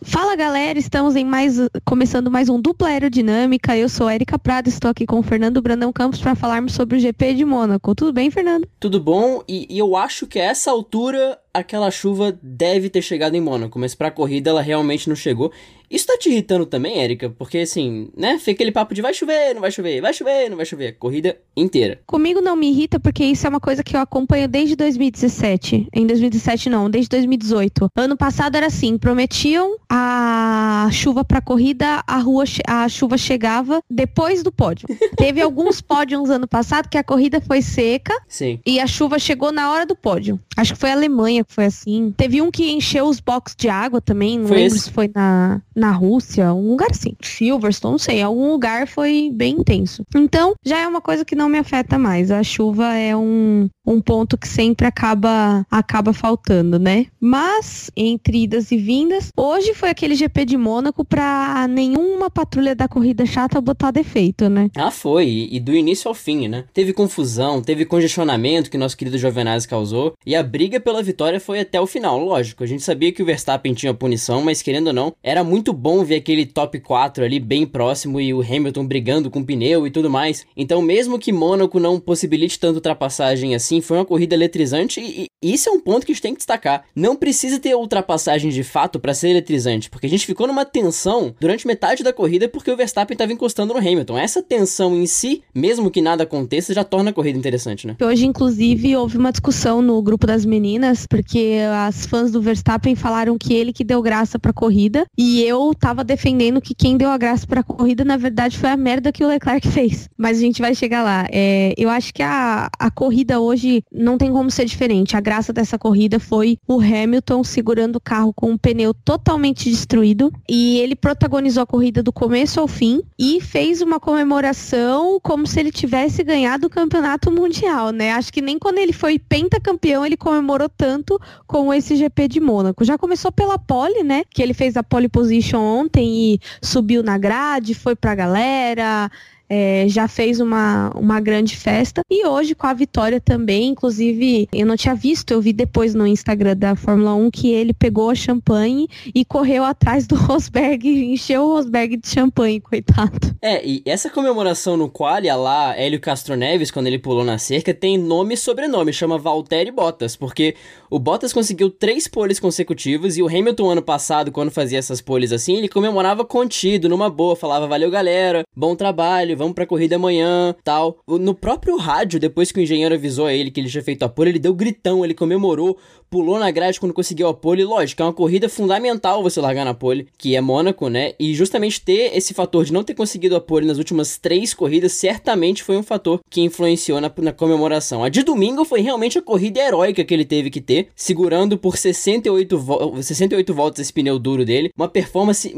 Fala galera, estamos em mais começando mais um dupla aerodinâmica. Eu sou Erika Prado, estou aqui com o Fernando Brandão Campos para falarmos sobre o GP de Mônaco. Tudo bem, Fernando? Tudo bom? E, e eu acho que a essa altura aquela chuva deve ter chegado em Mônaco, mas para a corrida ela realmente não chegou. Isso tá te irritando também, Érica? Porque assim, né? Fica aquele papo de vai chover, não vai chover, vai chover, não vai chover. Corrida inteira. Comigo não me irrita porque isso é uma coisa que eu acompanho desde 2017. Em 2017 não, desde 2018. Ano passado era assim, prometiam a chuva pra corrida, a rua a chuva chegava depois do pódio. Teve alguns pódios ano passado que a corrida foi seca Sim. e a chuva chegou na hora do pódio. Acho que foi a Alemanha que foi assim. Teve um que encheu os boxes de água também, não Foi lembro esse? se foi na, na Rússia, um lugar assim. Silverstone, não sei, algum lugar foi bem intenso. Então, já é uma coisa que não me afeta mais. A chuva é um, um ponto que sempre acaba acaba faltando, né? Mas, entre idas e vindas, hoje foi aquele GP de Mônaco pra nenhuma patrulha da corrida chata botar defeito, né? Ah, foi. E, do início ao fim, né? Teve confusão, teve congestionamento que nosso querido Giovinazzi causou. E a briga pela vitória foi até o final, lógico. A gente sabia que o Verstappen tinha punição, mas querendo ou não, era muito bom ver aquele top 4 ali bem próximo e o Hamilton brigando com o pneu e tudo mais. Então, mesmo que Mônaco não possibilite tanta ultrapassagem assim, foi uma corrida eletrizante e, e isso é um ponto que a gente tem que destacar. Não precisa ter ultrapassagem de fato para ser eletrizante, porque a gente ficou numa tensão durante metade da corrida porque o Verstappen estava encostando no Hamilton. Essa tensão em si, mesmo que nada aconteça, já torna a corrida interessante, né? Hoje, inclusive, houve uma discussão no grupo das meninas, porque as fãs do Verstappen falaram que ele que deu graça pra corrida, e eu tava defendendo que quem deu a graça pra corrida, na verdade, foi a merda que o Leclerc fez. Mas a gente vai chegar lá. É, eu acho que a, a corrida hoje não tem como ser diferente. A graça dessa corrida foi o Hamilton segurando o carro com o pneu totalmente destruído, e ele protagonizou a corrida do começo ao fim, e fez uma comemoração como se ele tivesse ganhado o campeonato mundial, né? Acho que nem quando ele foi pentacampeão ele comemorou tanto com esse GP de Mônaco. Já começou pela pole, né? Que ele fez a pole position ontem e subiu na grade, foi pra galera. É, já fez uma, uma grande festa e hoje com a vitória também, inclusive eu não tinha visto, eu vi depois no Instagram da Fórmula 1 que ele pegou a champanhe e correu atrás do Rosberg, encheu o Rosberg de champanhe, coitado. É, e essa comemoração no quali, a lá Hélio Castro Neves, quando ele pulou na cerca, tem nome e sobrenome, chama Valtteri Bottas, porque o Bottas conseguiu três poles consecutivas e o Hamilton ano passado, quando fazia essas poles assim, ele comemorava contido, numa boa, falava valeu galera, bom trabalho, vamos pra corrida amanhã, tal. No próprio rádio, depois que o engenheiro avisou a ele que ele tinha feito a pole, ele deu gritão, ele comemorou, pulou na grade quando conseguiu a pole, lógico, é uma corrida fundamental você largar na pole, que é Mônaco, né? E justamente ter esse fator de não ter conseguido a pole nas últimas três corridas, certamente foi um fator que influenciou na, na comemoração. A de domingo foi realmente a corrida heróica que ele teve que ter, segurando por 68, vo 68 voltas esse pneu duro dele, uma performance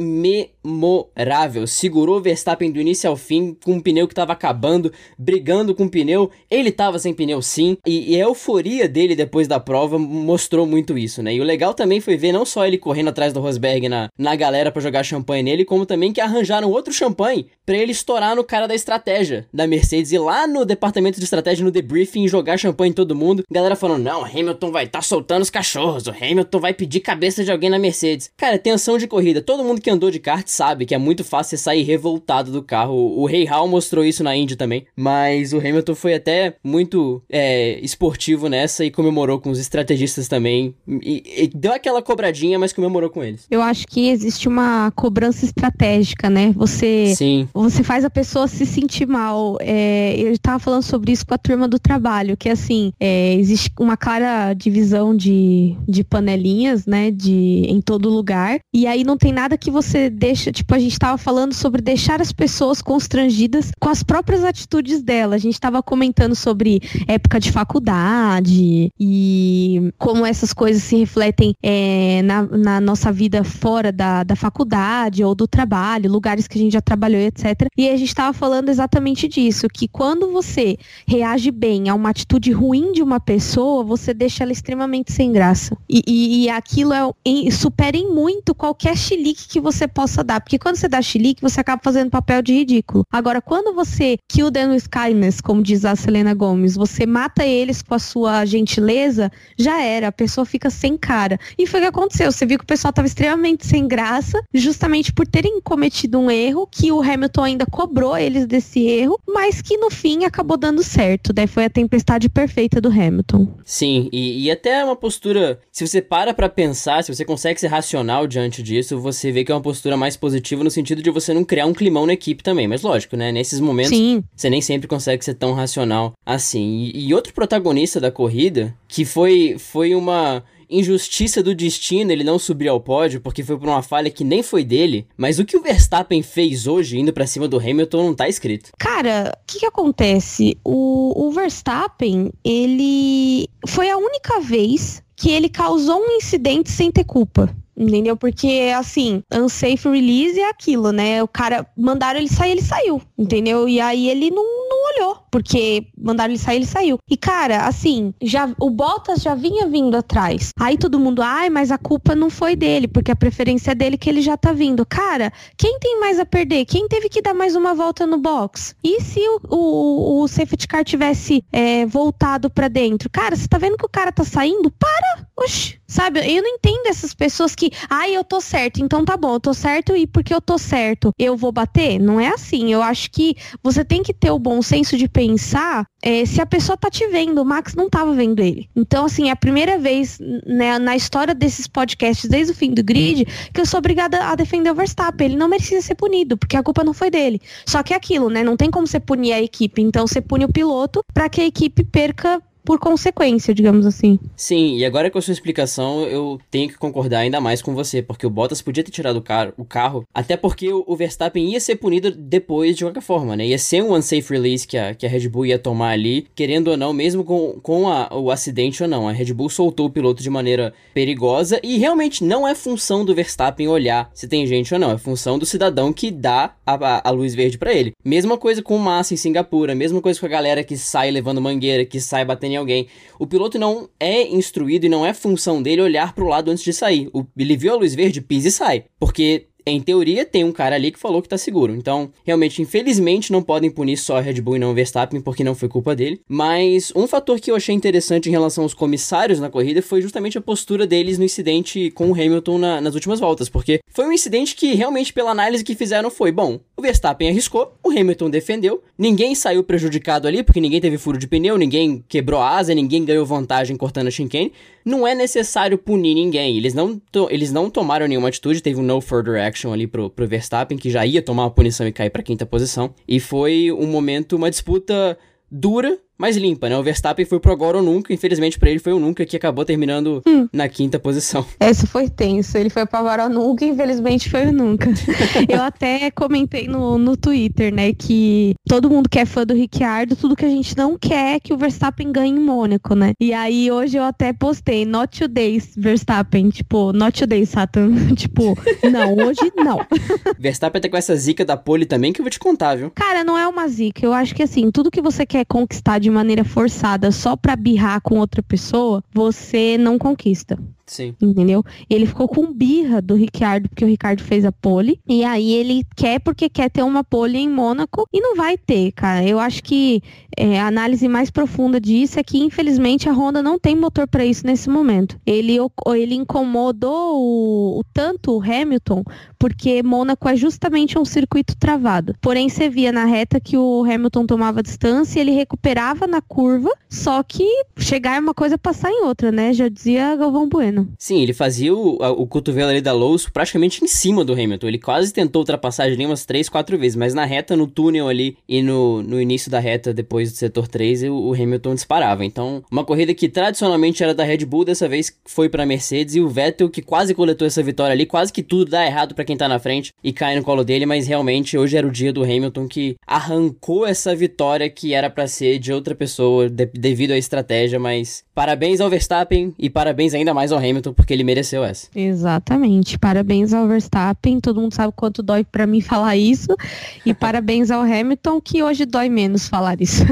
memorável. Segurou o Verstappen do início ao fim, com um pneu que tava acabando, brigando com o pneu. Ele tava sem pneu sim, e, e a euforia dele depois da prova mostrou muito isso, né? E o legal também foi ver não só ele correndo atrás do Rosberg na, na galera para jogar champanhe nele, como também que arranjaram outro champanhe para ele estourar no cara da estratégia da Mercedes e lá no departamento de estratégia, no debriefing, jogar champanhe em todo mundo. Galera falando: não, Hamilton vai estar tá soltando os cachorros, o Hamilton vai pedir cabeça de alguém na Mercedes. Cara, tensão de corrida. Todo mundo que andou de kart sabe que é muito fácil você sair revoltado do carro. O Rei Hall mostrou isso na Indy também, mas o Hamilton foi até muito é, esportivo nessa e comemorou com os estrategistas também. E, e deu aquela cobradinha, mas comemorou com eles. Eu acho que existe uma cobrança estratégica, né? Você Sim. você faz a pessoa se sentir mal. É, eu estava falando sobre isso com a turma do trabalho, que assim, é, existe uma clara divisão de, de panelinhas, né? De, em todo lugar. E aí não tem nada que você deixa. Tipo, a gente estava falando sobre deixar as pessoas constrangidas com as próprias atitudes dela. A gente estava comentando sobre época de faculdade e como essas coisas se refletem é, na, na nossa vida fora da, da faculdade ou do trabalho, lugares que a gente já trabalhou, etc. E a gente estava falando exatamente disso, que quando você reage bem a uma atitude ruim de uma pessoa, você deixa ela extremamente sem graça. E, e, e aquilo é, supera em muito qualquer chilique que você possa dar, porque quando você dá chilique, você acaba fazendo papel de ridículo. Agora, quando você kill them with kindness, como diz a Selena Gomes, você mata eles com a sua gentileza, já era, a pessoa fica sem cara. E foi o que aconteceu, você viu que o pessoal tava extremamente sem graça, justamente por terem cometido um erro, que o Hamilton ainda cobrou eles desse erro, mas que no fim acabou dando certo. Daí foi a tempestade perfeita do Hamilton. Sim, e, e até uma postura, se você para pra pensar, se você consegue ser racional diante disso, você vê que é uma postura mais positiva no sentido de você não criar um climão na equipe também. Mas lógico, né? Nesses momentos, Sim. você nem sempre consegue ser tão racional assim. E, e outro protagonista da corrida, que foi, foi uma injustiça do destino ele não subir ao pódio, porque foi por uma falha que nem foi dele. Mas o que o Verstappen fez hoje, indo para cima do Hamilton, não tá escrito. Cara, o que, que acontece? O, o Verstappen, ele. Foi a única vez que ele causou um incidente sem ter culpa. Entendeu? Porque, assim, unsafe release é aquilo, né? O cara, mandaram ele sair, ele saiu, entendeu? E aí ele não, não olhou, porque mandaram ele sair, ele saiu. E, cara, assim, já o Bottas já vinha vindo atrás. Aí todo mundo, ai, mas a culpa não foi dele, porque a preferência é dele que ele já tá vindo. Cara, quem tem mais a perder? Quem teve que dar mais uma volta no box? E se o, o, o safety car tivesse é, voltado para dentro? Cara, você tá vendo que o cara tá saindo? Para! Oxi, sabe? Eu não entendo essas pessoas que ai, eu tô certo, então tá bom, eu tô certo e porque eu tô certo, eu vou bater? Não é assim. Eu acho que você tem que ter o bom senso de pensar é, se a pessoa tá te vendo. O Max não tava vendo ele. Então, assim, é a primeira vez né, na história desses podcasts, desde o fim do grid, que eu sou obrigada a defender o Verstappen. Ele não merecia ser punido, porque a culpa não foi dele. Só que é aquilo, né? Não tem como você punir a equipe. Então, você pune o piloto para que a equipe perca por consequência, digamos assim. Sim, e agora com a sua explicação, eu tenho que concordar ainda mais com você, porque o Bottas podia ter tirado o, car o carro, até porque o, Verstappen ia ser punido depois de qualquer forma, né? Ia ser um unsafe release que a, que a Red Bull ia tomar ali, querendo ou não, mesmo com, com a, o acidente ou não. A Red Bull soltou o piloto de maneira perigosa e realmente não é função do Verstappen olhar se tem gente ou não, é função do cidadão que dá a, a, a luz verde para ele. Mesma coisa com o Massa em Singapura, mesma coisa com a galera que sai levando mangueira, que sai batendo em alguém. O piloto não é instruído e não é função dele olhar para o lado antes de sair. Ele viu a luz verde, pisa e sai. Porque em teoria, tem um cara ali que falou que tá seguro. Então, realmente, infelizmente, não podem punir só a Red Bull e não o Verstappen, porque não foi culpa dele. Mas um fator que eu achei interessante em relação aos comissários na corrida foi justamente a postura deles no incidente com o Hamilton na, nas últimas voltas. Porque foi um incidente que, realmente, pela análise que fizeram, foi: bom, o Verstappen arriscou, o Hamilton defendeu, ninguém saiu prejudicado ali, porque ninguém teve furo de pneu, ninguém quebrou a asa, ninguém ganhou vantagem cortando a chicane. Não é necessário punir ninguém. Eles não, eles não tomaram nenhuma atitude, teve um no further action action ali pro, pro Verstappen, que já ia tomar uma punição e cair pra quinta posição. E foi um momento, uma disputa dura, mais limpa, né? O Verstappen foi pro agora ou nunca, infelizmente para ele foi o nunca que acabou terminando hum. na quinta posição. Esse foi tenso, ele foi pro agora ou nunca, infelizmente foi o nunca. Eu até comentei no, no Twitter, né, que todo mundo que é fã do Ricciardo, tudo que a gente não quer é que o Verstappen ganhe em Mônaco, né? E aí hoje eu até postei, not today, Verstappen, tipo, not today, Satan. tipo, não, hoje não. Verstappen tá com essa zica da pole também que eu vou te contar, viu? Cara, não é uma zica, eu acho que assim, tudo que você quer conquistar de de maneira forçada só pra birrar com outra pessoa, você não conquista. Sim. Entendeu? Ele ficou com birra do Ricardo, porque o Ricardo fez a pole. E aí ele quer porque quer ter uma pole em Mônaco e não vai ter, cara. Eu acho que é, a análise mais profunda disso é que, infelizmente, a Honda não tem motor para isso nesse momento. Ele, ele incomodou o, o, tanto o Hamilton, porque Mônaco é justamente um circuito travado. Porém, você via na reta que o Hamilton tomava distância, ele recuperava na curva, só que chegar é uma coisa, passar em outra, né? Já dizia Galvão Bueno. Sim, ele fazia o, o cotovelo ali da Lowe's praticamente em cima do Hamilton. Ele quase tentou ultrapassagem ali umas 3, 4 vezes, mas na reta, no túnel ali e no, no início da reta, depois do setor 3, o, o Hamilton disparava. Então, uma corrida que tradicionalmente era da Red Bull, dessa vez foi pra Mercedes e o Vettel, que quase coletou essa vitória ali, quase que tudo dá errado para quem tá na frente e cai no colo dele, mas realmente hoje era o dia do Hamilton que arrancou essa vitória que era para ser de outra pessoa de, devido à estratégia, mas parabéns ao Verstappen e parabéns ainda mais ao Hamilton Hamilton, porque ele mereceu essa. Exatamente. Parabéns ao Verstappen, todo mundo sabe quanto dói para mim falar isso. E parabéns ao Hamilton, que hoje dói menos falar isso.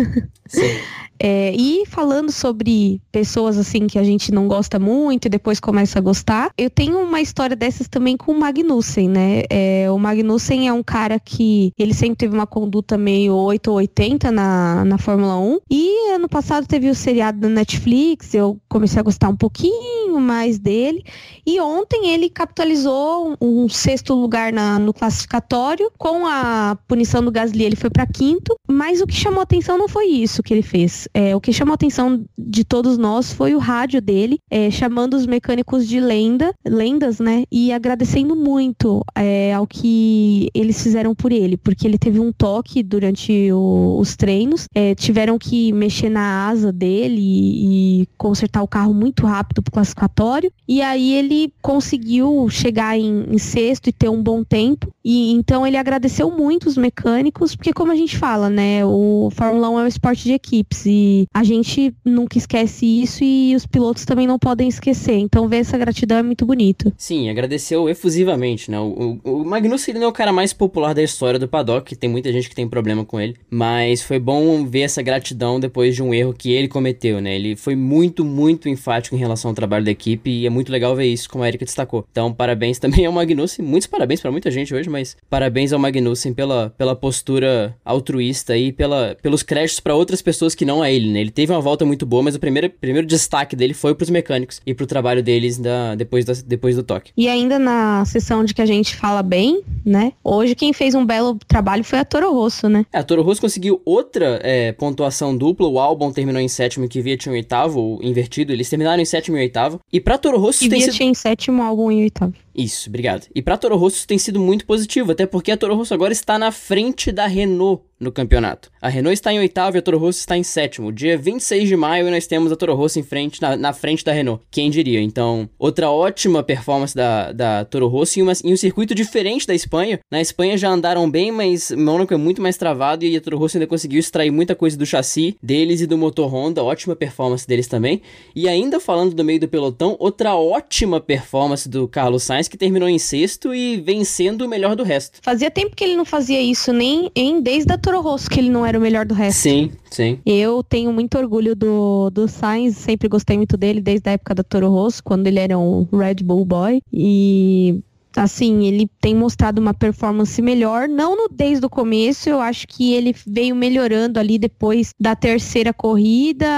Sim. É, e falando sobre pessoas assim que a gente não gosta muito e depois começa a gostar, eu tenho uma história dessas também com o Magnussen, né? É, o Magnussen é um cara que ele sempre teve uma conduta meio 8 ou 80 na, na Fórmula 1. E ano passado teve o seriado da Netflix, eu comecei a gostar um pouquinho mais dele. E ontem ele capitalizou um, sexto lugar na, no classificatório. Com a punição do Gasly, ele foi para quinto. Mas o que chamou atenção não foi isso que ele fez. É, o que chamou a atenção de todos nós foi o rádio dele, é, chamando os mecânicos de lenda, lendas, né? E agradecendo muito é, ao que eles fizeram por ele, porque ele teve um toque durante o, os treinos, é, tiveram que mexer na asa dele e, e consertar o carro muito rápido pro classificatório, e aí ele conseguiu chegar em, em sexto e ter um bom tempo, e então ele agradeceu muito os mecânicos, porque como a gente fala, né, o Fórmula 1 é um esporte de equipes, e a gente nunca esquece isso e os pilotos também não podem esquecer. Então ver essa gratidão é muito bonito. Sim, agradeceu efusivamente, né? O, o, o Magnussen ele não é o cara mais popular da história do paddock, tem muita gente que tem problema com ele, mas foi bom ver essa gratidão depois de um erro que ele cometeu, né? Ele foi muito, muito enfático em relação ao trabalho da equipe e é muito legal ver isso, como a Erika destacou. Então, parabéns também ao Magnussen, muitos parabéns para muita gente hoje, mas parabéns ao Magnussen pela, pela postura altruísta e pela, pelos créditos para outras pessoas que não a ele, né? Ele teve uma volta muito boa, mas o primeiro, primeiro destaque dele foi pros mecânicos e pro trabalho deles da, depois, da, depois do toque. E ainda na sessão de que a gente fala bem, né? Hoje quem fez um belo trabalho foi a Toro Rosso, né? É, a Toro Rosso conseguiu outra é, pontuação dupla. O álbum terminou em sétimo e Kvyat em oitavo, invertido. Eles terminaram em sétimo e oitavo. E pra Toro Rosso tem sido... em sétimo, álbum em oitavo. Isso, obrigado. E pra Toro Rosso tem sido muito positivo, até porque a Toro Rosso agora está na frente da Renault no campeonato. A Renault está em oitavo e a Toro Rosso está em sétimo. Dia 26 de maio nós temos a Toro Rosso em frente, na, na frente da Renault. Quem diria? Então, outra ótima performance da, da Toro Rosso em, uma, em um circuito diferente da Espanha. Na Espanha já andaram bem, mas Mônaco é muito mais travado e a Toro Rosso ainda conseguiu extrair muita coisa do chassi deles e do motor Honda. Ótima performance deles também. E ainda falando do meio do pelotão, outra ótima performance do Carlos Sainz, que terminou em sexto e vencendo o melhor do resto. Fazia tempo que ele não fazia isso, nem em desde a Toro Rosso, que ele não era o melhor do resto. Sim, sim. Eu tenho muito orgulho do, do Sainz, sempre gostei muito dele desde a época da Toro Rosso, quando ele era um Red Bull Boy. E assim, ele tem mostrado uma performance melhor, não no, desde o começo, eu acho que ele veio melhorando ali depois da terceira corrida,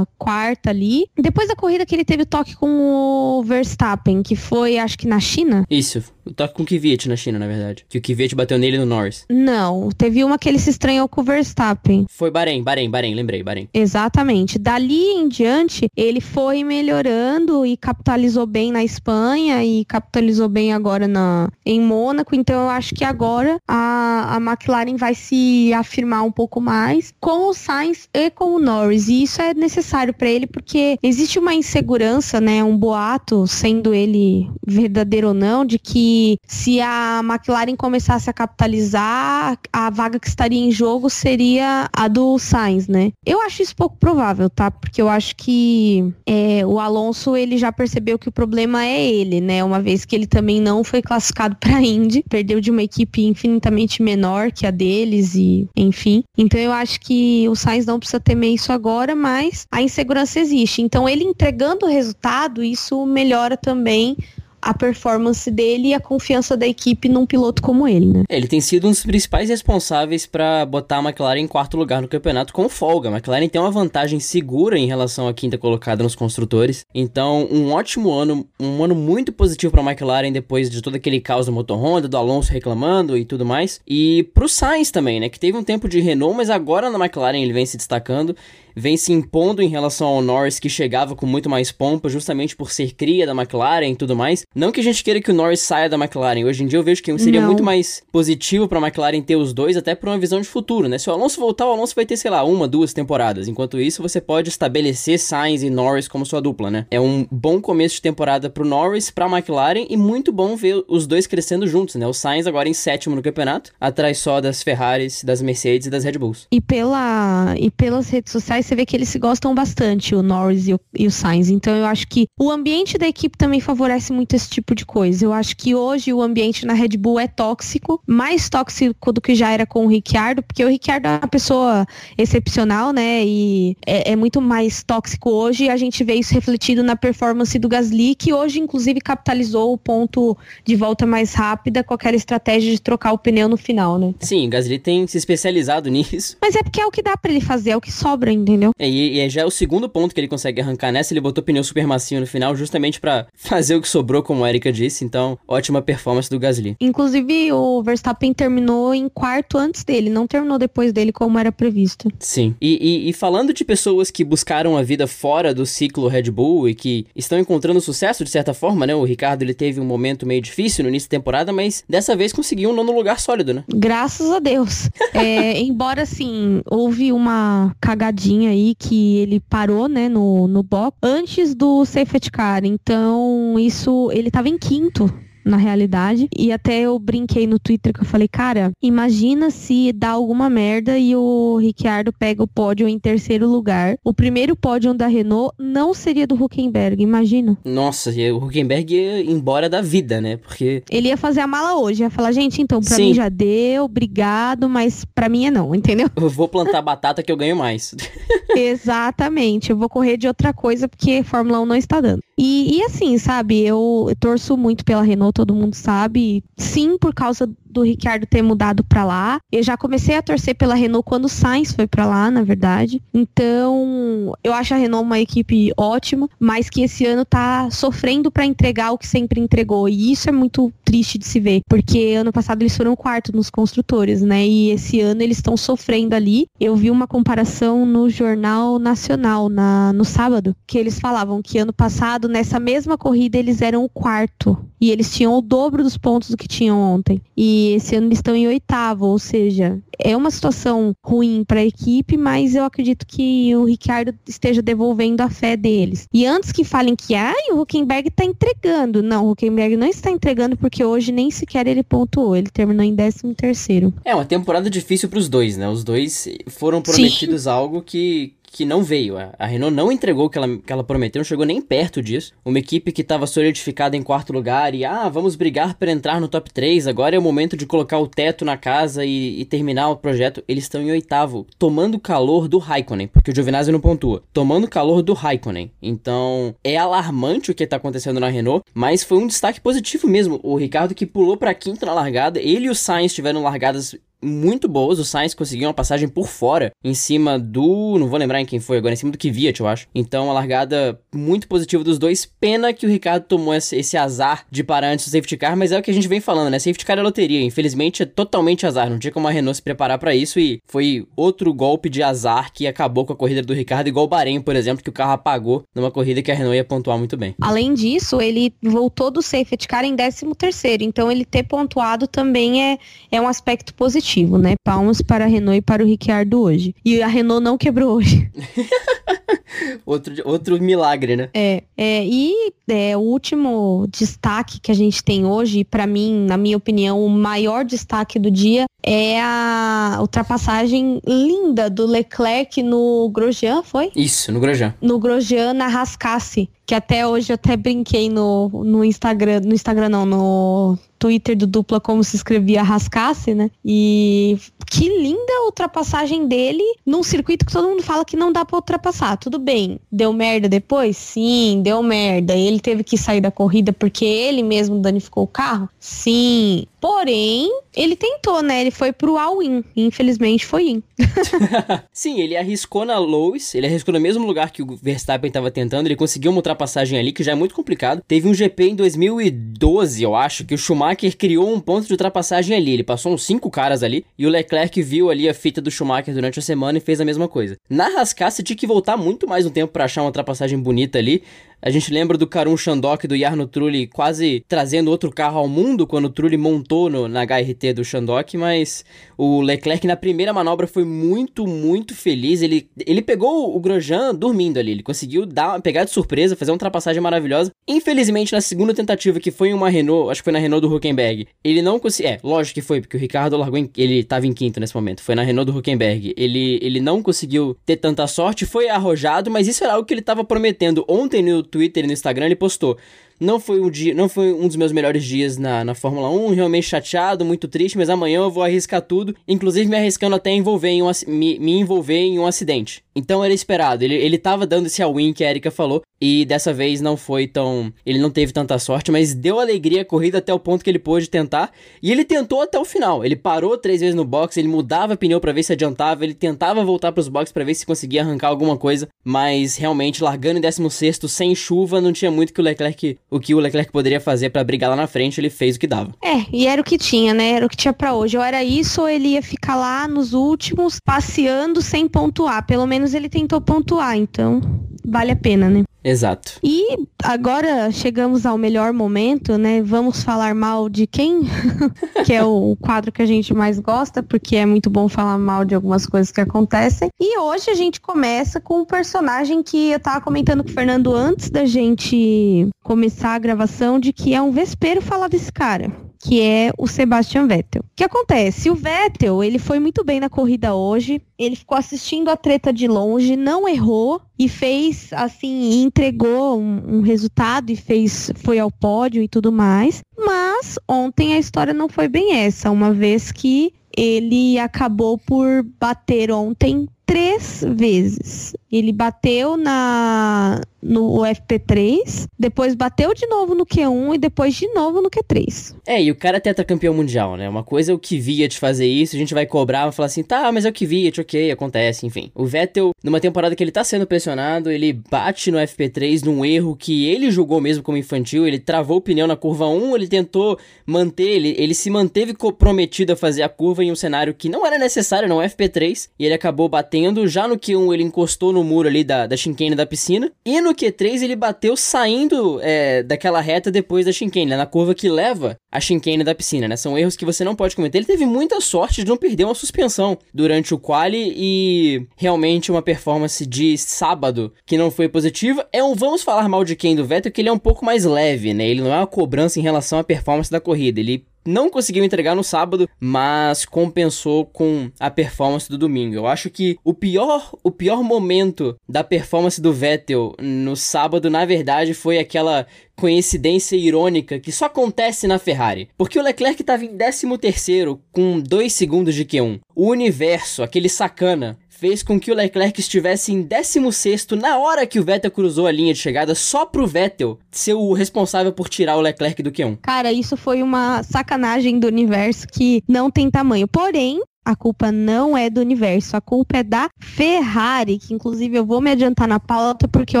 quarta ali. Depois da corrida que ele teve toque com o Verstappen, que foi, acho que na China. Isso, toque com o Kvyat na China, na verdade. Que o Kvyat bateu nele no Norris. Não, teve uma que ele se estranhou com o Verstappen. Foi Bahrein, Bahrein, Bahrein, lembrei, Bahrein. Exatamente. Dali em diante, ele foi melhorando e capitalizou bem na Espanha e capitalizou bem agora na, em Mônaco. Então eu acho que agora a, a McLaren vai se afirmar um pouco mais com o Sainz e com o Norris. E isso é necessário para ele porque existe uma insegurança, né? Um boato, sendo ele verdadeiro ou não, de que se a McLaren começasse a capitalizar, a vaga que estaria em jogo seria a do Sainz, né? Eu acho isso pouco provável, tá? Porque eu acho que é, o Alonso ele já percebeu que o problema é ele, né? Uma vez que ele também não foi classificado para Indy, perdeu de uma equipe infinitamente menor que a deles e enfim. Então eu acho que o Sainz não precisa temer isso agora, mas a insegurança existe. Então ele entregando o resultado, isso melhora também a performance dele e a confiança da equipe num piloto como ele, né? Ele tem sido um dos principais responsáveis para botar a McLaren em quarto lugar no campeonato com folga. A McLaren tem uma vantagem segura em relação à quinta colocada nos construtores. Então, um ótimo ano, um ano muito positivo para a McLaren depois de todo aquele caos do motor Honda, do Alonso reclamando e tudo mais. E pro Sainz também, né, que teve um tempo de Renault, mas agora na McLaren ele vem se destacando vem se impondo em relação ao Norris, que chegava com muito mais pompa, justamente por ser cria da McLaren e tudo mais. Não que a gente queira que o Norris saia da McLaren. Hoje em dia eu vejo que seria Não. muito mais positivo para a McLaren ter os dois, até por uma visão de futuro, né? Se o Alonso voltar, o Alonso vai ter, sei lá, uma, duas temporadas. Enquanto isso, você pode estabelecer Sainz e Norris como sua dupla, né? É um bom começo de temporada pro Norris, pra McLaren e muito bom ver os dois crescendo juntos, né? O Sainz agora em sétimo no campeonato, atrás só das Ferraris, das Mercedes e das Red Bulls. E pela e pelas redes sociais mas você vê que eles se gostam bastante, o Norris e o, e o Sainz. Então eu acho que o ambiente da equipe também favorece muito esse tipo de coisa. Eu acho que hoje o ambiente na Red Bull é tóxico, mais tóxico do que já era com o Ricciardo, porque o Ricciardo é uma pessoa excepcional, né? E é, é muito mais tóxico hoje. E a gente vê isso refletido na performance do Gasly, que hoje, inclusive, capitalizou o ponto de volta mais rápida com aquela estratégia de trocar o pneu no final, né? Sim, o Gasly tem se especializado nisso. Mas é porque é o que dá para ele fazer, é o que sobra, entendeu? É, e, e já é o segundo ponto que ele consegue arrancar nessa. Ele botou pneu super macio no final, justamente para fazer o que sobrou, como a Erika disse. Então, ótima performance do Gasly. Inclusive, o Verstappen terminou em quarto antes dele, não terminou depois dele como era previsto. Sim. E, e, e falando de pessoas que buscaram a vida fora do ciclo Red Bull e que estão encontrando sucesso de certa forma, né? O Ricardo ele teve um momento meio difícil no início da temporada, mas dessa vez conseguiu um nono lugar sólido, né? Graças a Deus. é, embora, assim, houve uma cagadinha aí que ele parou, né, no, no box antes do safety car. Então, isso, ele tava em quinto na realidade. E até eu brinquei no Twitter que eu falei, cara, imagina se dá alguma merda e o Ricciardo pega o pódio em terceiro lugar. O primeiro pódio da Renault não seria do Huckenberg, imagina. Nossa, o Huckenberg ia embora da vida, né? Porque. Ele ia fazer a mala hoje, ia falar, gente, então, pra Sim. mim já deu, obrigado, mas pra mim é não, entendeu? Eu vou plantar batata que eu ganho mais. Exatamente, eu vou correr de outra coisa porque Fórmula 1 não está dando. E, e assim, sabe, eu, eu torço muito pela Renault, todo mundo sabe. Sim, por causa do Ricardo ter mudado para lá. Eu já comecei a torcer pela Renault quando o Sainz foi para lá, na verdade. Então, eu acho a Renault uma equipe ótima, mas que esse ano tá sofrendo para entregar o que sempre entregou. E isso é muito triste de se ver, porque ano passado eles foram quarto nos construtores, né? E esse ano eles estão sofrendo ali. Eu vi uma comparação no Jornal Nacional na, no sábado, que eles falavam que ano passado, nessa mesma corrida, eles eram o quarto. E eles tinham o dobro dos pontos do que tinham ontem. E esse ano eles estão em oitavo, ou seja, é uma situação ruim para a equipe, mas eu acredito que o Ricardo esteja devolvendo a fé deles. E antes que falem que ah, o Huckenberg está entregando, não, o Huckenberg não está entregando porque hoje nem sequer ele pontuou, ele terminou em 13 terceiro. É uma temporada difícil para os dois, né? Os dois foram prometidos Sim. algo que que não veio. A Renault não entregou o que ela, que ela prometeu, não chegou nem perto disso. Uma equipe que estava solidificada em quarto lugar e, ah, vamos brigar para entrar no top 3, agora é o momento de colocar o teto na casa e, e terminar o projeto. Eles estão em oitavo, tomando calor do Raikkonen, porque o Giovinazzi não pontua. Tomando calor do Raikkonen. Então, é alarmante o que está acontecendo na Renault, mas foi um destaque positivo mesmo. O Ricardo que pulou para quinto na largada, ele e o Sainz tiveram largadas muito boas. O Sainz conseguiu uma passagem por fora, em cima do. Não vou lembrar em quem foi agora, em cima do Kvyat, eu acho. Então, uma largada muito positiva dos dois. Pena que o Ricardo tomou esse, esse, azar de parar antes do safety car, mas é o que a gente vem falando, né? Safety car é loteria. Infelizmente, é totalmente azar. Não tinha como a Renault se preparar para isso e foi outro golpe de azar que acabou com a corrida do Ricardo, igual o Bahrein, por exemplo, que o carro apagou numa corrida que a Renault ia pontuar muito bem. Além disso, ele voltou do safety car em 13 terceiro. Então, ele ter pontuado também é, é um aspecto positivo positivo, né? Palmas para a Renault e para o Ricciardo hoje. E a Renault não quebrou hoje. outro, outro milagre, né? É, é e é, o último destaque que a gente tem hoje, para mim, na minha opinião, o maior destaque do dia é a ultrapassagem linda do Leclerc no Grosjean, foi? Isso, no Grosjean. No Grosjean, na Rascasse, que até hoje eu até brinquei no, no Instagram, no Instagram não, no Twitter do Dupla como se escrevia Rascasse, né? E que linda ultrapassagem dele num circuito que todo mundo fala que não dá para ultrapassar. Tudo bem, deu merda depois? Sim, deu merda. Ele teve que sair da corrida porque ele mesmo danificou o carro? Sim. Porém, ele tentou, né? Ele foi pro all-in. Infelizmente foi in. Sim, ele arriscou na Lois, ele arriscou no mesmo lugar que o Verstappen estava tentando, ele conseguiu uma ultrapassagem ali que já é muito complicado. Teve um GP em 2012, eu acho, que o Schumacher criou um ponto de ultrapassagem ali. Ele passou uns cinco caras ali e o Leclerc viu ali a fita do Schumacher durante a semana e fez a mesma coisa. Na rascaça tinha que voltar muito mais um tempo para achar uma ultrapassagem bonita ali. A gente lembra do Karun Shandok do Jarno Trulli quase trazendo outro carro ao mundo quando o Trulli montou no, na HRT do Shandok, mas o Leclerc na primeira manobra foi muito, muito feliz. Ele, ele pegou o Grosjean dormindo ali, ele conseguiu dar, pegar de surpresa, fazer uma ultrapassagem maravilhosa. Infelizmente, na segunda tentativa, que foi em uma Renault, acho que foi na Renault do Huckenberg, ele não conseguiu. É, lógico que foi, porque o Ricardo largou em, ele tava em quinto nesse momento. Foi na Renault do Huckenberg. Ele, ele não conseguiu ter tanta sorte, foi arrojado, mas isso era algo que ele tava prometendo. Ontem no Twitter e no Instagram ele postou. Não foi um dia, não foi um dos meus melhores dias na, na Fórmula 1, realmente chateado, muito triste, mas amanhã eu vou arriscar tudo, inclusive me arriscando até envolver em um, me, me envolver em um acidente. Então era esperado, ele, ele tava dando esse all-in que a Erika falou, e dessa vez não foi tão. Ele não teve tanta sorte, mas deu alegria a corrida até o ponto que ele pôde tentar. E ele tentou até o final. Ele parou três vezes no box, ele mudava pneu para ver se adiantava, ele tentava voltar para os boxes para ver se conseguia arrancar alguma coisa, mas realmente largando em 16 sem chuva, não tinha muito que o Leclerc, o que o Leclerc poderia fazer para brigar lá na frente, ele fez o que dava. É, e era o que tinha, né? Era o que tinha para hoje. Ou era isso ou ele ia ficar lá nos últimos passeando sem pontuar. Pelo menos ele tentou pontuar, então vale a pena, né? Exato. E agora chegamos ao melhor momento, né? Vamos falar mal de quem? que é o quadro que a gente mais gosta, porque é muito bom falar mal de algumas coisas que acontecem. E hoje a gente começa com um personagem que eu tava comentando com o Fernando antes da gente começar a gravação, de que é um vespeiro falar desse cara que é o Sebastian Vettel. O que acontece? O Vettel, ele foi muito bem na corrida hoje, ele ficou assistindo a treta de longe, não errou e fez assim, entregou um, um resultado e fez foi ao pódio e tudo mais. Mas ontem a história não foi bem essa, uma vez que ele acabou por bater ontem três vezes. Ele bateu na no FP3, depois bateu de novo no Q1 e depois de novo no Q3. É, e o cara é tetracampeão mundial, né? Uma coisa é o que via de fazer isso, a gente vai cobrar, vai falar assim, tá, mas é o que via, ok, acontece, enfim. O Vettel, numa temporada que ele tá sendo pressionado, ele bate no FP3 num erro que ele julgou mesmo como infantil, ele travou o pneu na curva 1, ele tentou manter, ele, ele se manteve comprometido a fazer a curva em um cenário que não era necessário, não FP3, e ele acabou batendo, já no Q1 ele encostou no muro ali da, da da piscina, e no Q3 ele bateu saindo é, daquela reta depois da chicane, né? na curva que leva a chicane da piscina, né? São erros que você não pode cometer. Ele teve muita sorte de não perder uma suspensão durante o quali e realmente uma performance de sábado que não foi positiva. É um vamos falar mal de quem do Vettel que ele é um pouco mais leve, né? Ele não é uma cobrança em relação à performance da corrida. Ele não conseguiu entregar no sábado, mas compensou com a performance do domingo. Eu acho que o pior, o pior momento da performance do Vettel no sábado, na verdade, foi aquela coincidência irônica que só acontece na Ferrari. Porque o Leclerc estava em 13º com 2 segundos de Q1. O universo, aquele sacana, fez com que o Leclerc estivesse em 16 na hora que o Vettel cruzou a linha de chegada, só pro Vettel ser o responsável por tirar o Leclerc do Q1. Cara, isso foi uma sacanagem do universo que não tem tamanho. Porém, a culpa não é do universo, a culpa é da Ferrari, que inclusive eu vou me adiantar na pauta porque eu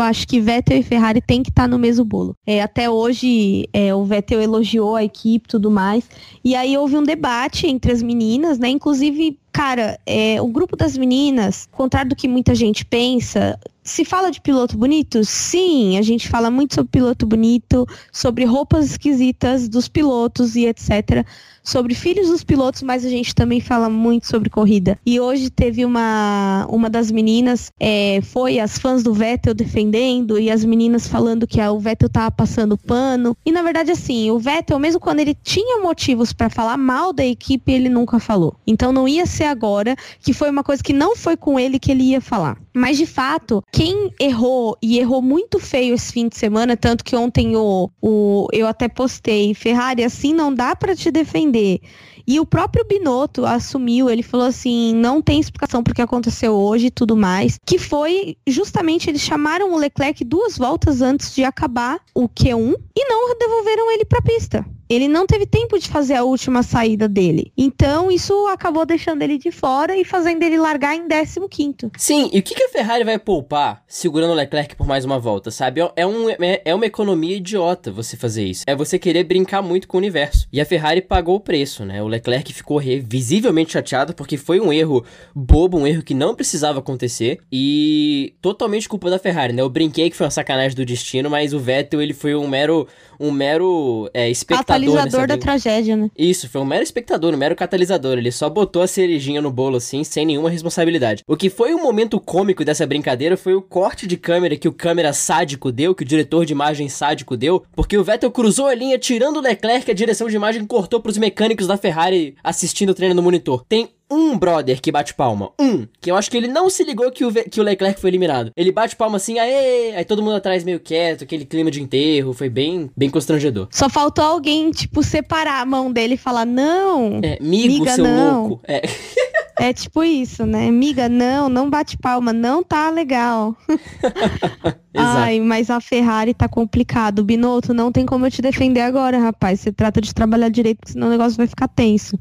acho que Vettel e Ferrari tem que estar tá no mesmo bolo. É, até hoje é, o Vettel elogiou a equipe e tudo mais, e aí houve um debate entre as meninas, né? Inclusive, cara, é, o grupo das meninas, contrário do que muita gente pensa, se fala de piloto bonito? Sim, a gente fala muito sobre piloto bonito, sobre roupas esquisitas dos pilotos e etc sobre filhos dos pilotos, mas a gente também fala muito sobre corrida. E hoje teve uma, uma das meninas, é, foi as fãs do Vettel defendendo e as meninas falando que o Vettel tava passando pano. E na verdade, assim, o Vettel, mesmo quando ele tinha motivos para falar mal da equipe, ele nunca falou. Então não ia ser agora, que foi uma coisa que não foi com ele que ele ia falar. Mas de fato, quem errou e errou muito feio esse fim de semana, tanto que ontem o, o eu até postei, Ferrari, assim não dá para te defender. E o próprio Binotto assumiu, ele falou assim, não tem explicação porque aconteceu hoje e tudo mais, que foi justamente eles chamaram o Leclerc duas voltas antes de acabar o Q1 e não devolveram ele para a pista. Ele não teve tempo de fazer a última saída dele. Então, isso acabou deixando ele de fora e fazendo ele largar em 15. Sim, e o que, que que a Ferrari vai poupar segurando o Leclerc por mais uma volta, sabe? É, um, é, é uma economia idiota você fazer isso. É você querer brincar muito com o universo. E a Ferrari pagou o preço, né? O Leclerc ficou visivelmente chateado porque foi um erro bobo, um erro que não precisava acontecer e totalmente culpa da Ferrari, né? Eu brinquei que foi uma sacanagem do destino, mas o Vettel ele foi um mero um mero é, espectador. Catalisador da tragédia, né? Isso, foi um mero espectador, um mero catalisador. Ele só botou a cerejinha no bolo assim, sem nenhuma responsabilidade. O que foi um momento cômico dessa brincadeira foi o corte de câmera que o câmera sádico deu, que o diretor de imagem sádico deu, porque o Vettel cruzou a linha tirando o Leclerc, a direção de imagem cortou pros mecânicos da Ferrari assistindo o treino no monitor. Tem um brother que bate palma. Um. Que eu acho que ele não se ligou que o, que o Leclerc foi eliminado. Ele bate palma assim, aê! Aí todo mundo atrás meio quieto, aquele clima de enterro. Foi bem, bem constrangedor. Só faltou alguém, tipo, separar a mão dele e falar, não. É, migo, miga, seu não. louco. É. É tipo isso, né? Miga, não, não bate palma, não tá legal. Ai, mas a Ferrari tá complicado. Binotto, não tem como eu te defender agora, rapaz. Você trata de trabalhar direito, porque senão o negócio vai ficar tenso.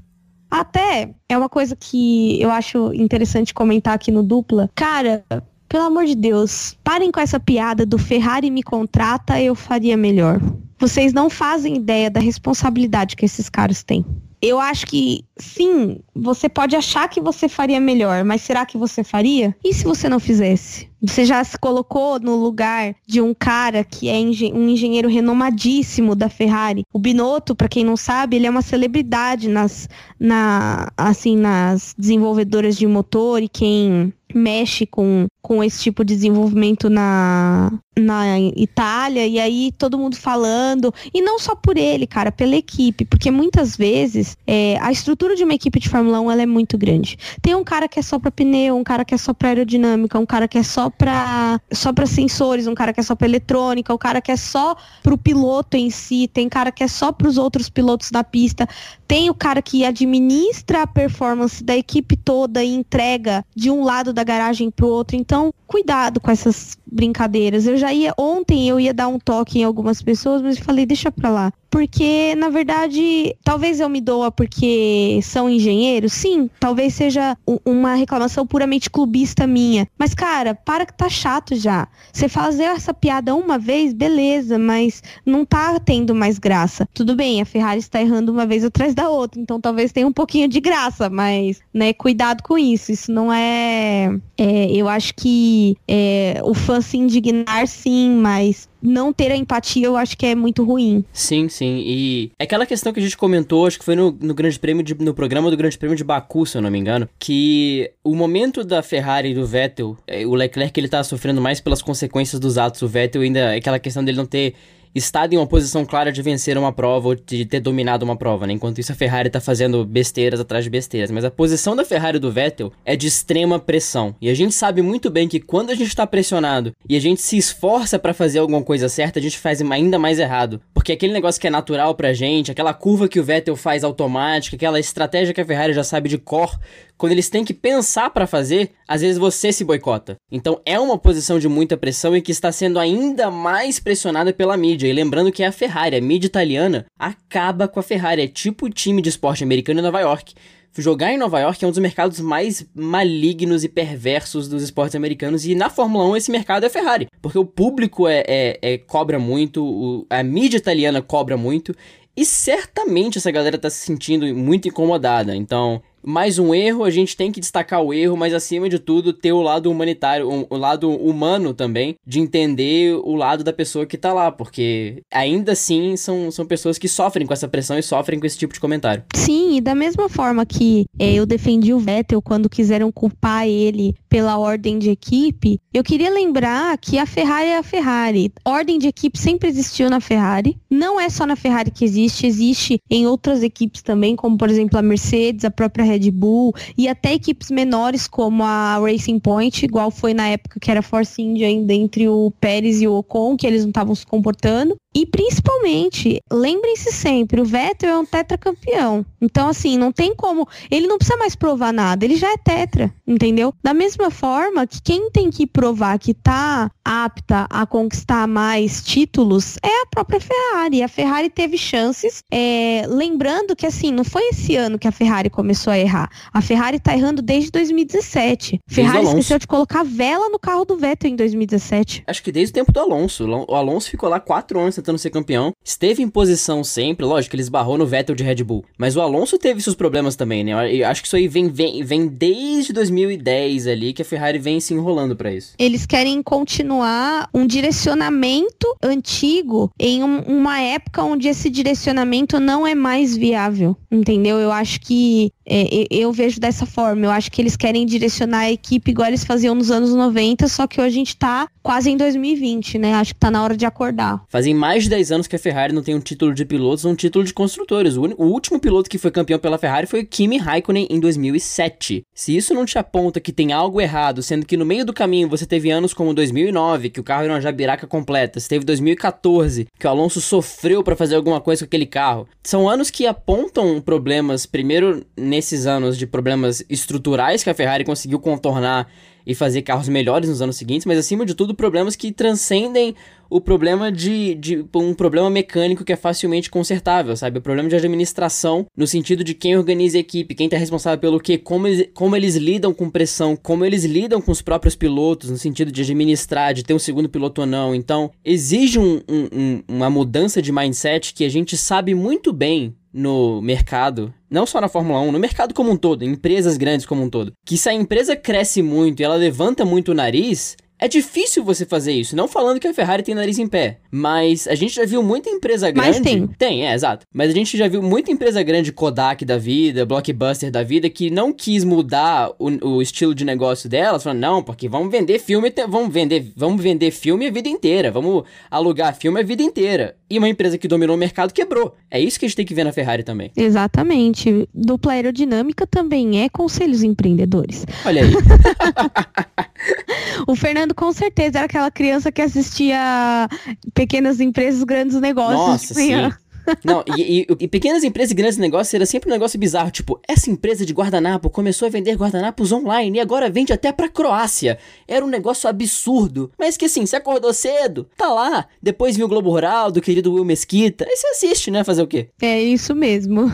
Até é uma coisa que eu acho interessante comentar aqui no dupla. Cara, pelo amor de Deus, parem com essa piada do Ferrari me contrata, eu faria melhor. Vocês não fazem ideia da responsabilidade que esses caras têm. Eu acho que sim, você pode achar que você faria melhor, mas será que você faria? E se você não fizesse? Você já se colocou no lugar de um cara que é um engenheiro renomadíssimo da Ferrari. O Binotto, para quem não sabe, ele é uma celebridade nas, na, assim, nas desenvolvedoras de motor e quem mexe com, com esse tipo de desenvolvimento na, na Itália, e aí todo mundo falando, e não só por ele, cara, pela equipe, porque muitas vezes é, a estrutura de uma equipe de Fórmula 1 ela é muito grande. Tem um cara que é só para pneu, um cara que é só para aerodinâmica, um cara que é só para só para sensores, um cara que é só para eletrônica, um cara que é só para o piloto em si, tem cara que é só para os outros pilotos da pista, tem o cara que administra a performance da equipe toda e entrega de um lado da garagem para o outro. Então, cuidado com essas brincadeiras. Eu já ia ontem eu ia dar um toque em algumas pessoas, mas eu falei, deixa pra lá. Porque, na verdade, talvez eu me doa porque são engenheiros, sim, talvez seja uma reclamação puramente clubista minha. Mas, cara, para que tá chato já. Você fazer essa piada uma vez, beleza, mas não tá tendo mais graça. Tudo bem, a Ferrari está errando uma vez atrás da outra, então talvez tenha um pouquinho de graça, mas, né, cuidado com isso. Isso não é. é eu acho que é, o fã se indignar, sim, mas não ter a empatia eu acho que é muito ruim. Sim, sim. E é aquela questão que a gente comentou, acho que foi no, no Grande Prêmio de, no programa do Grande Prêmio de Baku, se eu não me engano, que o momento da Ferrari e do Vettel, é, o Leclerc ele tá sofrendo mais pelas consequências dos atos, o Vettel ainda é aquela questão dele não ter estado em uma posição clara de vencer uma prova ou de ter dominado uma prova, né? Enquanto isso a Ferrari tá fazendo besteiras atrás de besteiras. Mas a posição da Ferrari do Vettel é de extrema pressão. E a gente sabe muito bem que quando a gente tá pressionado e a gente se esforça para fazer alguma coisa certa, a gente faz ainda mais errado. Porque aquele negócio que é natural pra gente, aquela curva que o Vettel faz automática, aquela estratégia que a Ferrari já sabe de cor, quando eles têm que pensar para fazer, às vezes você se boicota. Então é uma posição de muita pressão e que está sendo ainda mais pressionada pela mídia. E lembrando que a Ferrari, a mídia italiana, acaba com a Ferrari. É tipo o time de esporte americano em Nova York. Jogar em Nova York é um dos mercados mais malignos e perversos dos esportes americanos. E na Fórmula 1 esse mercado é Ferrari. Porque o público é, é, é cobra muito, o, a mídia italiana cobra muito. E certamente essa galera tá se sentindo muito incomodada. Então, mais um erro, a gente tem que destacar o erro, mas acima de tudo ter o lado humanitário, o, lado humano também, de entender o lado da pessoa que tá lá, porque ainda assim são, são pessoas que sofrem com essa pressão e sofrem com esse tipo de comentário. Sim, e da mesma forma que é, eu defendi o Vettel quando quiseram culpar ele pela ordem de equipe, eu queria lembrar que a Ferrari é a Ferrari. Ordem de equipe sempre existiu na Ferrari. Não é só na Ferrari que existe, existe em outras equipes também, como por exemplo a Mercedes, a própria Red Bull e até equipes menores como a Racing Point, igual foi na época que era Force India ainda entre o Pérez e o Ocon, que eles não estavam se comportando. E principalmente, lembrem-se sempre, o Vettel é um tetracampeão. Então, assim, não tem como. Ele não precisa mais provar nada, ele já é tetra, entendeu? Da mesma forma que quem tem que provar que tá apta a conquistar mais títulos é a própria Ferrari. A Ferrari teve chances. É, lembrando que, assim, não foi esse ano que a Ferrari começou a errar. A Ferrari tá errando desde 2017. Desde Ferrari esqueceu de colocar vela no carro do Vettel em 2017. Acho que desde o tempo do Alonso. O Alonso ficou lá quatro anos tentando ser campeão. Esteve em posição sempre, lógico, ele esbarrou no Vettel de Red Bull. Mas o Alonso teve seus problemas também, né? Eu acho que isso aí vem, vem, vem desde 2010 ali, que a Ferrari vem se enrolando para isso. Eles querem continuar um direcionamento antigo em um, uma época onde esse direcionamento não é mais viável, entendeu? Eu acho que é, eu vejo dessa forma. Eu acho que eles querem direcionar a equipe igual eles faziam nos anos 90, só que hoje a gente tá quase em 2020, né? Acho que tá na hora de acordar. Fazem mais de 10 anos que a Ferrari não tem um título de pilotos, um título de construtores. O, o último piloto que foi campeão pela Ferrari foi Kimi Raikkonen em 2007. Se isso não te aponta que tem algo errado, sendo que no meio do caminho você teve anos como 2009, que o carro era uma jabiraca completa, você teve 2014, que o Alonso sofreu para fazer alguma coisa com aquele carro. São anos que apontam problemas, primeiro nesses anos de problemas estruturais que a Ferrari conseguiu contornar e fazer carros melhores nos anos seguintes, mas acima de tudo problemas que transcendem o problema de, de um problema mecânico que é facilmente consertável, sabe? O problema de administração no sentido de quem organiza a equipe, quem está responsável pelo quê, como eles, como eles lidam com pressão, como eles lidam com os próprios pilotos, no sentido de administrar, de ter um segundo piloto ou não. Então, exige um, um, uma mudança de mindset que a gente sabe muito bem no mercado, não só na Fórmula 1, no mercado como um todo, em empresas grandes como um todo, que se a empresa cresce muito e ela levanta muito o nariz, é difícil você fazer isso. Não falando que a Ferrari tem nariz em pé. Mas a gente já viu muita empresa grande. Mas tem. Tem, é, exato. Mas a gente já viu muita empresa grande, Kodak da vida, Blockbuster da vida, que não quis mudar o, o estilo de negócio delas. Falando, não, porque vamos vender filme, vamos vender, vamos vender filme a vida inteira. Vamos alugar filme a vida inteira. E uma empresa que dominou o mercado quebrou. É isso que a gente tem que ver na Ferrari também. Exatamente. Dupla aerodinâmica também é conselhos empreendedores. Olha aí. o Fernando com certeza era aquela criança que assistia pequenas empresas, grandes negócios Nossa, Sim. Não, e, e, e, pequenas empresas e grandes negócios era sempre um negócio bizarro. Tipo, essa empresa de guardanapo começou a vender guardanapos online e agora vende até pra Croácia. Era um negócio absurdo. Mas que assim, você acordou cedo, tá lá. Depois viu o Globo Rural do querido Will Mesquita. Aí você assiste, né? Fazer o quê? É isso mesmo.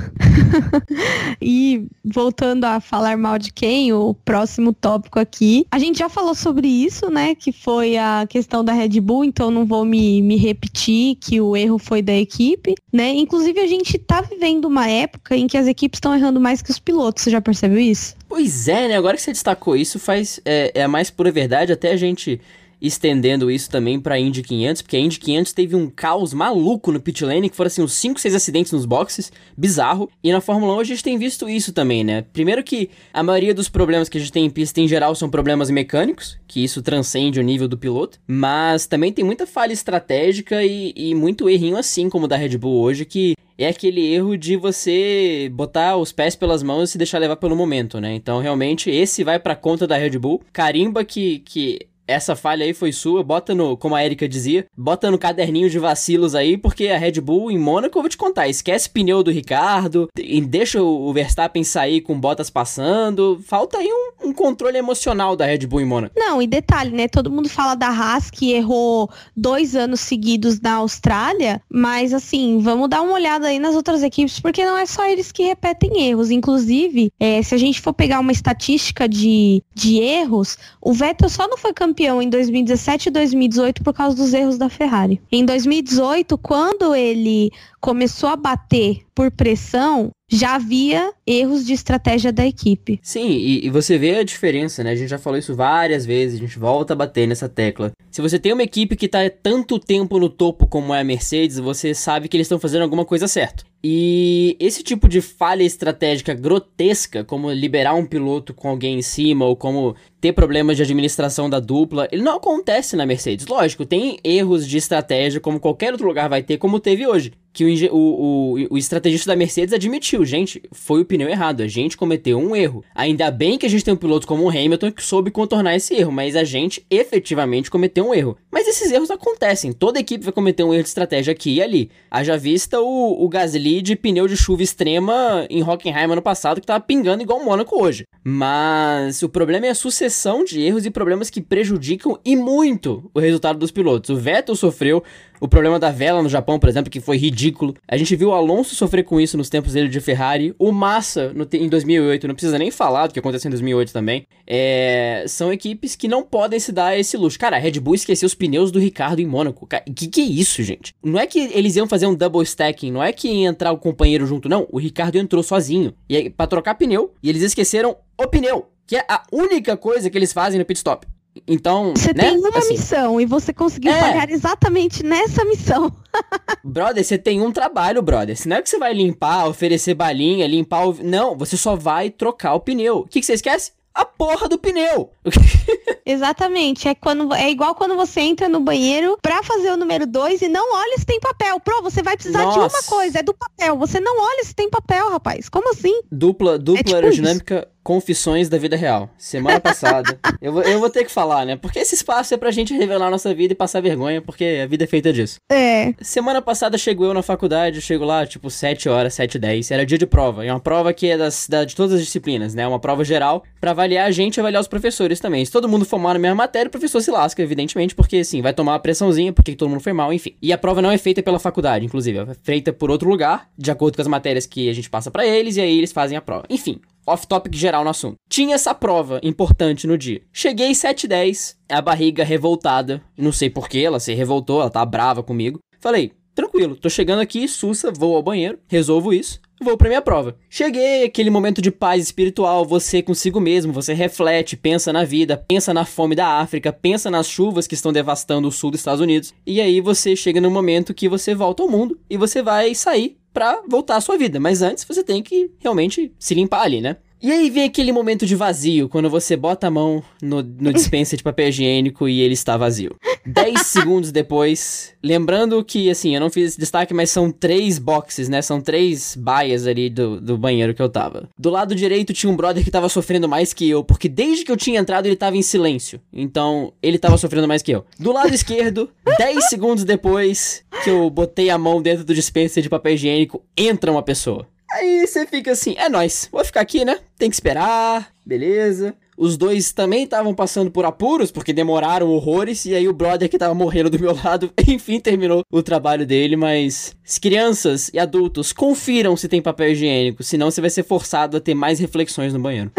e voltando a falar mal de quem, o próximo tópico aqui. A gente já falou sobre isso, né? Que foi a questão da Red Bull, então não vou me, me repetir que o erro foi da equipe? Inclusive, a gente tá vivendo uma época em que as equipes estão errando mais que os pilotos. Você já percebeu isso? Pois é, né? Agora que você destacou isso, faz é, é a mais pura verdade. Até a gente estendendo isso também pra Indy 500, porque a Indy 500 teve um caos maluco no pit lane, que foram assim uns 5, 6 acidentes nos boxes, bizarro. E na Fórmula 1 a gente tem visto isso também, né? Primeiro que a maioria dos problemas que a gente tem em pista em geral são problemas mecânicos, que isso transcende o nível do piloto, mas também tem muita falha estratégica e, e muito errinho assim como o da Red Bull hoje, que é aquele erro de você botar os pés pelas mãos e se deixar levar pelo momento, né? Então, realmente, esse vai pra conta da Red Bull. Carimba que, que essa falha aí foi sua, bota no, como a Erika dizia, bota no caderninho de vacilos aí, porque a Red Bull em Mônaco, eu vou te contar, esquece pneu do Ricardo, deixa o Verstappen sair com botas passando, falta aí um, um controle emocional da Red Bull em Mônaco. Não, e detalhe, né, todo mundo fala da Haas que errou dois anos seguidos na Austrália, mas assim, vamos dar uma olhada aí nas outras equipes, porque não é só eles que repetem erros, inclusive, é, se a gente for pegar uma estatística de, de erros, o Vettel só não foi campeão campeão em 2017 e 2018 por causa dos erros da Ferrari. Em 2018, quando ele começou a bater por pressão, já havia erros de estratégia da equipe. Sim, e, e, você vê a diferença, né? A gente já falou isso várias vezes, a gente volta a bater nessa tecla. Se você tem uma equipe que está tanto tempo no topo como é a Mercedes, você sabe que eles estão fazendo alguma coisa certa. E esse tipo de falha estratégica grotesca, como liberar um piloto com alguém em cima, ou como ter problemas de administração da dupla, ele não acontece na Mercedes. Lógico, tem erros de estratégia, como qualquer outro lugar vai ter, como teve hoje que o, o, o, estrategista da Mercedes admitiu, gente, foi o pneu errado, a gente cometeu um erro. Ainda bem que a gente tem um piloto como o Hamilton que soube contornar esse erro, mas a gente efetivamente cometeu um erro. Mas esses erros acontecem, toda equipe vai cometer um erro de estratégia aqui e ali. Haja vista o, o Gasly de pneu de chuva extrema em Hockenheim ano passado, que tava pingando igual o Mônaco hoje. Mas o problema é a sucessão de erros e problemas que prejudicam e muito o resultado dos pilotos. O Vettel sofreu o problema da vela no Japão, por exemplo, que foi ridículo. A gente viu o Alonso sofrer com isso nos tempos dele de Ferrari. O Massa, no, em 2008, não precisa nem falar do que aconteceu em 2008 também. É, são equipes que não podem se dar esse luxo. Cara, a Red Bull esqueceu os pneus do Ricardo em Mônaco. O que, que é isso, gente? Não é que eles iam fazer um double stacking, não é que ia entrar o companheiro junto, não. O Ricardo entrou sozinho. E pra trocar pneu, e eles esqueceram o pneu. Que é a única coisa que eles fazem no pit stop. Então. Você né? tem uma assim, missão e você conseguiu É. falhar exatamente nessa missão. Brother, você tem um trabalho, brother. Se não é que você vai limpar, oferecer balinha, limpar o. Não, você só vai trocar o pneu. O que, que você esquece? A porra do pneu. Exatamente. É, quando, é igual quando você entra no banheiro pra fazer o número 2 e não olha se tem papel. Pro, você vai precisar de uma Nossa. coisa, é do papel. Você não olha se tem papel, rapaz. Como assim? Dupla, dupla tipo aerodinâmica, confissões da vida real. Semana passada. eu, vou, eu vou ter que falar, né? Porque esse espaço é pra gente revelar nossa vida e passar vergonha, porque a vida é feita disso. É. Semana passada chego eu na faculdade, eu chego lá, tipo, 7 horas, 7 e 10. Era dia de prova. É uma prova que é das, da- de todas as disciplinas, né? Uma prova geral pra avaliar a gente e avaliar os professores também. Se todo mundo for mal na mesma matéria, o professor se lasca, evidentemente, porque, assim, vai tomar uma pressãozinha, porque todo mundo foi mal, enfim. E a prova não é feita pela faculdade, inclusive. É feita por outro lugar, de acordo com as matérias que a gente passa pra eles, e aí eles fazem a prova. Enfim. Off-topic geral no assunto. Tinha essa prova importante no dia. Cheguei 7 h 10 a barriga revoltada. Não sei porquê, ela se revoltou, ela tá brava comigo. Falei, tranquilo, tô chegando aqui, sussa, vou ao banheiro, resolvo isso, vou pra minha prova. Cheguei, aquele momento de paz espiritual, você consigo mesmo, você reflete, pensa na vida, pensa na fome da África, pensa nas chuvas que estão devastando o sul dos Estados Unidos. E aí você chega no momento que você volta ao mundo e você vai sair pra voltar à sua vida. Mas antes você tem que realmente se limpar ali, né? E aí vem aquele momento de vazio, quando você bota a mão no, no dispensa de papel higiênico e ele está vazio. 10 segundos depois, lembrando que, assim, eu não fiz esse destaque, mas são três boxes, né? São três baias ali do, do banheiro que eu tava. Do lado direito tinha um brother que tava sofrendo mais que eu, porque desde que eu tinha entrado ele tava em silêncio. Então, ele tava sofrendo mais que eu. Do lado esquerdo, 10 segundos depois que eu botei a mão dentro do dispensa de papel higiênico, entra uma pessoa. Aí você fica assim, é nóis, vou ficar aqui, né? Tem que esperar, beleza. Os dois também estavam passando por apuros, porque demoraram horrores, e aí o brother que tava morrendo do meu lado, enfim, terminou o trabalho dele, mas crianças e adultos, confiram se tem papel higiênico, senão você vai ser forçado a ter mais reflexões no banheiro.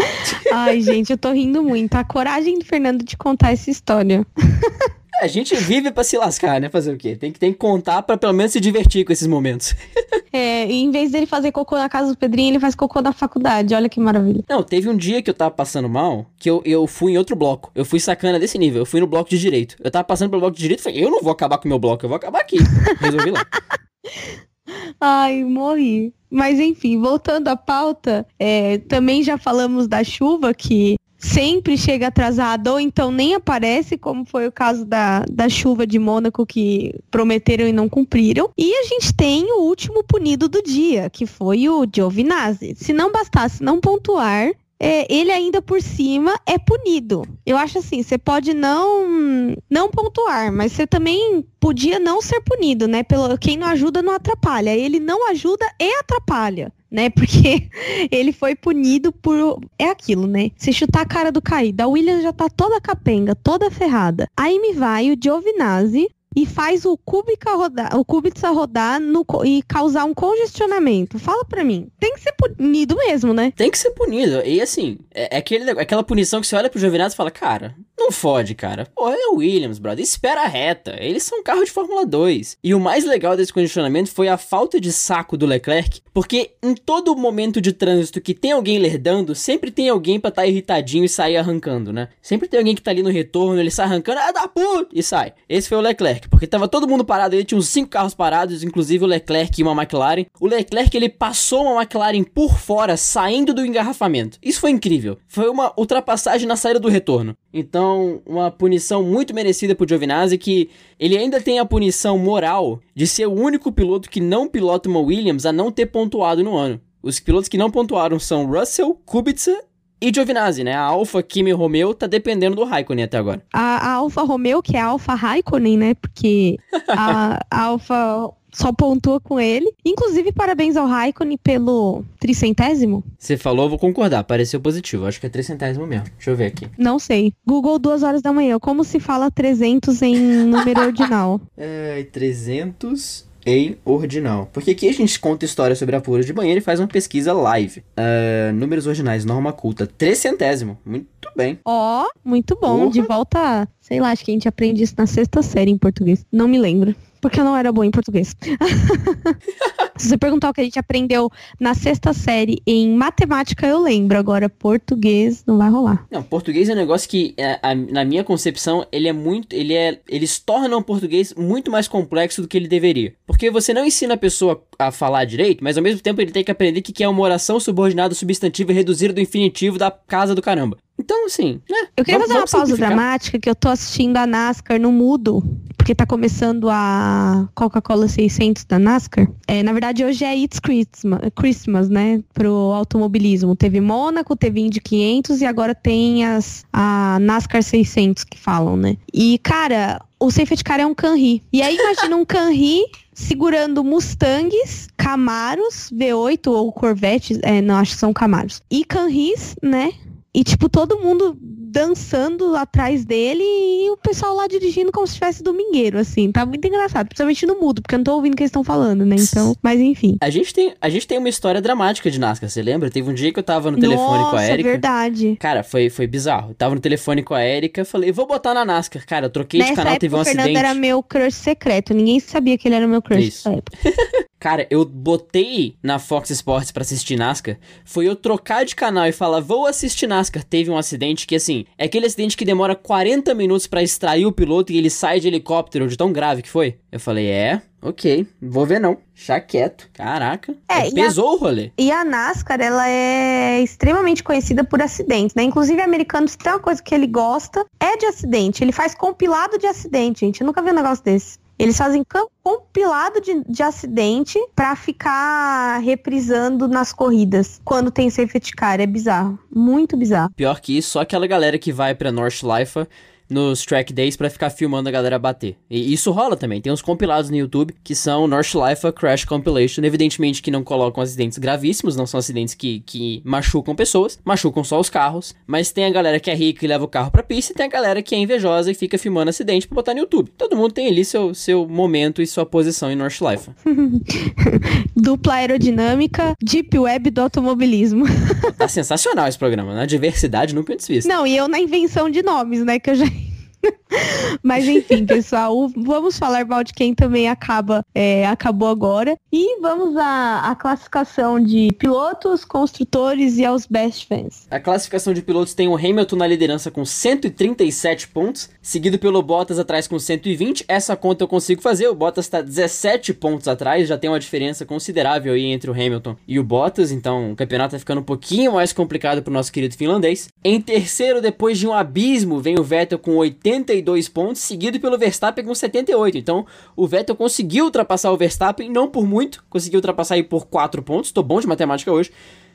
Ai, gente, eu tô rindo muito. A coragem do Fernando de contar essa história. A gente vive pra se lascar, né? Fazer o quê? Tem que, tem que contar pra pelo menos se divertir com esses momentos. É, e em vez dele fazer cocô na casa do Pedrinho, ele faz cocô na faculdade. Olha que maravilha. Não, teve um dia que eu tava passando mal, que eu, eu fui em outro bloco. Eu fui sacana desse nível. Eu fui no bloco de direito. Eu tava passando pelo bloco de direito e falei, eu não vou acabar com o meu bloco, eu vou acabar aqui. Resolvi lá. Ai, morri. Mas enfim, voltando à pauta, é, também já falamos da chuva, que sempre chega atrasada ou então nem aparece, como foi o caso da, da chuva de Mônaco que prometeram e não cumpriram. E a gente tem o último punido do dia, que foi o Giovinazzi. Se não bastasse não pontuar, é, ele ainda por cima é punido. Eu acho assim, você pode não não pontuar, mas você também podia não ser punido, né? Pelo quem não ajuda não atrapalha. Ele não ajuda e atrapalha, né? Porque ele foi punido por é aquilo, né? Se chutar a cara do caído, a Williams já tá toda capenga, toda ferrada. Aí me vai o Giovinazzi e faz o Kubica rodar, o Kubica rodar no, e causar um congestionamento. Fala pra mim. Tem que ser punido mesmo, né? Tem que ser punido. E assim, é, é aquele, negócio- aquela punição que você olha pro Giovinazzi e fala, cara, fode, cara. Pô, é o Williams, brother. Espera a reta. Eles são carro de Fórmula 2. E o mais legal desse condicionamento foi a falta de saco do Leclerc, porque em todo momento de trânsito que tem alguém lerdando, sempre tem alguém pra estar irritadinho e sair arrancando, né? Sempre tem alguém que tá ali no retorno, ele sai arrancando, ah, da puta! E sai. Esse foi o Leclerc, porque tava todo mundo parado, ele tinha uns cinco carros parados, inclusive o Leclerc e uma McLaren. O Leclerc, ele passou uma McLaren por fora, saindo do engarrafamento. Isso foi incrível. Foi uma ultrapassagem na saída do retorno. Então, uma punição muito merecida pro Giovinazzi, que ele ainda tem a punição moral de ser o único piloto que não pilota uma Williams a não ter pontuado no ano. Os pilotos que não pontuaram são Russell, Kubica e Giovinazzi, né? A Alfa Kimi Romeo tá dependendo do Raikkonen até agora. A, a Alfa Romeo, que é a Alfa Raikkonen, né? Porque a, a Alfa só pontua com ele. Inclusive, parabéns ao Raikkonen pelo tricentésimo. Você falou, vou concordar. Pareceu positivo. Acho que é tricentésimo mesmo. Deixa eu ver aqui. Não sei. Google duas horas da manhã. Como se fala 300 em número ordinal? É, 300 em ordinal. Porque aqui a gente conta história sobre a pura de manhã e faz uma pesquisa live. Uh, números ordinais, norma culta, trezentésimo. Muito bem. Ó, oh, muito bom. De volta, sei lá, acho que a gente aprende isso na sexta série em português. Não me lembro porque eu não era boa em português. Se você perguntar o que a gente aprendeu na sexta série em matemática, eu lembro. Agora, português não vai rolar. Não, português é um negócio que, é, na minha concepção, ele é muito. Ele é. Eles tornam o português muito mais complexo do que ele deveria. Porque você não ensina a pessoa a falar direito, mas ao mesmo tempo ele tem que aprender que é uma oração subordinada substantiva e reduzida do infinitivo da casa do caramba. Então, assim, né? Eu queria fazer uma pausa dramática que eu tô assistindo a NASCAR no mudo, porque tá começando a Coca-Cola 600 da NASCAR. É, na verdade, hoje é It's Christmas, Christmas, né? Pro automobilismo. Teve Mônaco, teve Indy 500 e agora tem as, a NASCAR 600 que falam, né? E, cara, o safety car é um Canri. E aí imagina um Canri segurando Mustangs, Camaros, V8 ou Corvettes, é, não, acho que são Camaros. E Canris, né? E, tipo, todo mundo dançando atrás dele e o pessoal lá dirigindo como se estivesse domingueiro, assim. Tá muito engraçado, principalmente no mudo, porque eu não tô ouvindo o que eles estão falando, né? Então, mas enfim. A gente tem, a gente tem uma história dramática de NASCAR, você lembra? Teve um dia que eu tava no telefone Nossa, com a Erika. é verdade. Cara, foi, foi bizarro. Eu tava no telefone com a Erika, falei, vou botar na NASCAR. Cara, eu troquei Nessa de canal, teve um acidente. o Fernando era meu crush secreto. Ninguém sabia que ele era meu crush Isso. nessa época. Cara, eu botei na Fox Sports para assistir NASCAR. Foi eu trocar de canal e falar, vou assistir NASCAR. Teve um acidente que, assim, é aquele acidente que demora 40 minutos para extrair o piloto e ele sai de helicóptero de tão grave que foi. Eu falei, é, ok, vou ver não. Chá quieto. Caraca. É, pesou a, o rolê. E a NASCAR, ela é extremamente conhecida por acidentes, né? Inclusive, americanos, tem uma coisa que ele gosta, é de acidente. Ele faz compilado de acidente, gente. Eu nunca vi um negócio desse. Eles fazem compilado de, de acidente para ficar reprisando nas corridas. Quando tem safety car, é bizarro. Muito bizarro. Pior que isso, só aquela galera que vai pra North Life nos track days para ficar filmando a galera bater. E isso rola também. Tem uns compilados no YouTube que são North Life Crash Compilation. Evidentemente que não colocam acidentes gravíssimos, não são acidentes que, que machucam pessoas, machucam só os carros. Mas tem a galera que é rica e leva o carro pra pista, e tem a galera que é invejosa e fica filmando acidente pra botar no YouTube. Todo mundo tem ali seu, seu momento e sua posição em North Life. Dupla aerodinâmica, deep web do automobilismo. tá sensacional esse programa, né? Diversidade nunca antes vista. Não, e eu na invenção de nomes, né? Que eu já Mas enfim, pessoal, vamos falar mal de quem também acaba, é, acabou agora. E vamos à, à classificação de pilotos, construtores e aos best fans. A classificação de pilotos tem o Hamilton na liderança com 137 pontos, seguido pelo Bottas atrás com 120. Essa conta eu consigo fazer. O Bottas está 17 pontos atrás, já tem uma diferença considerável aí entre o Hamilton e o Bottas, então o campeonato está ficando um pouquinho mais complicado para o nosso querido finlandês. Em terceiro, depois de um abismo, vem o Vettel com 80 82 pontos, seguido pelo Verstappen com 78. Então, o Vettel conseguiu ultrapassar o Verstappen, não por muito, conseguiu ultrapassar aí por 4 pontos. Tô bom de matemática hoje.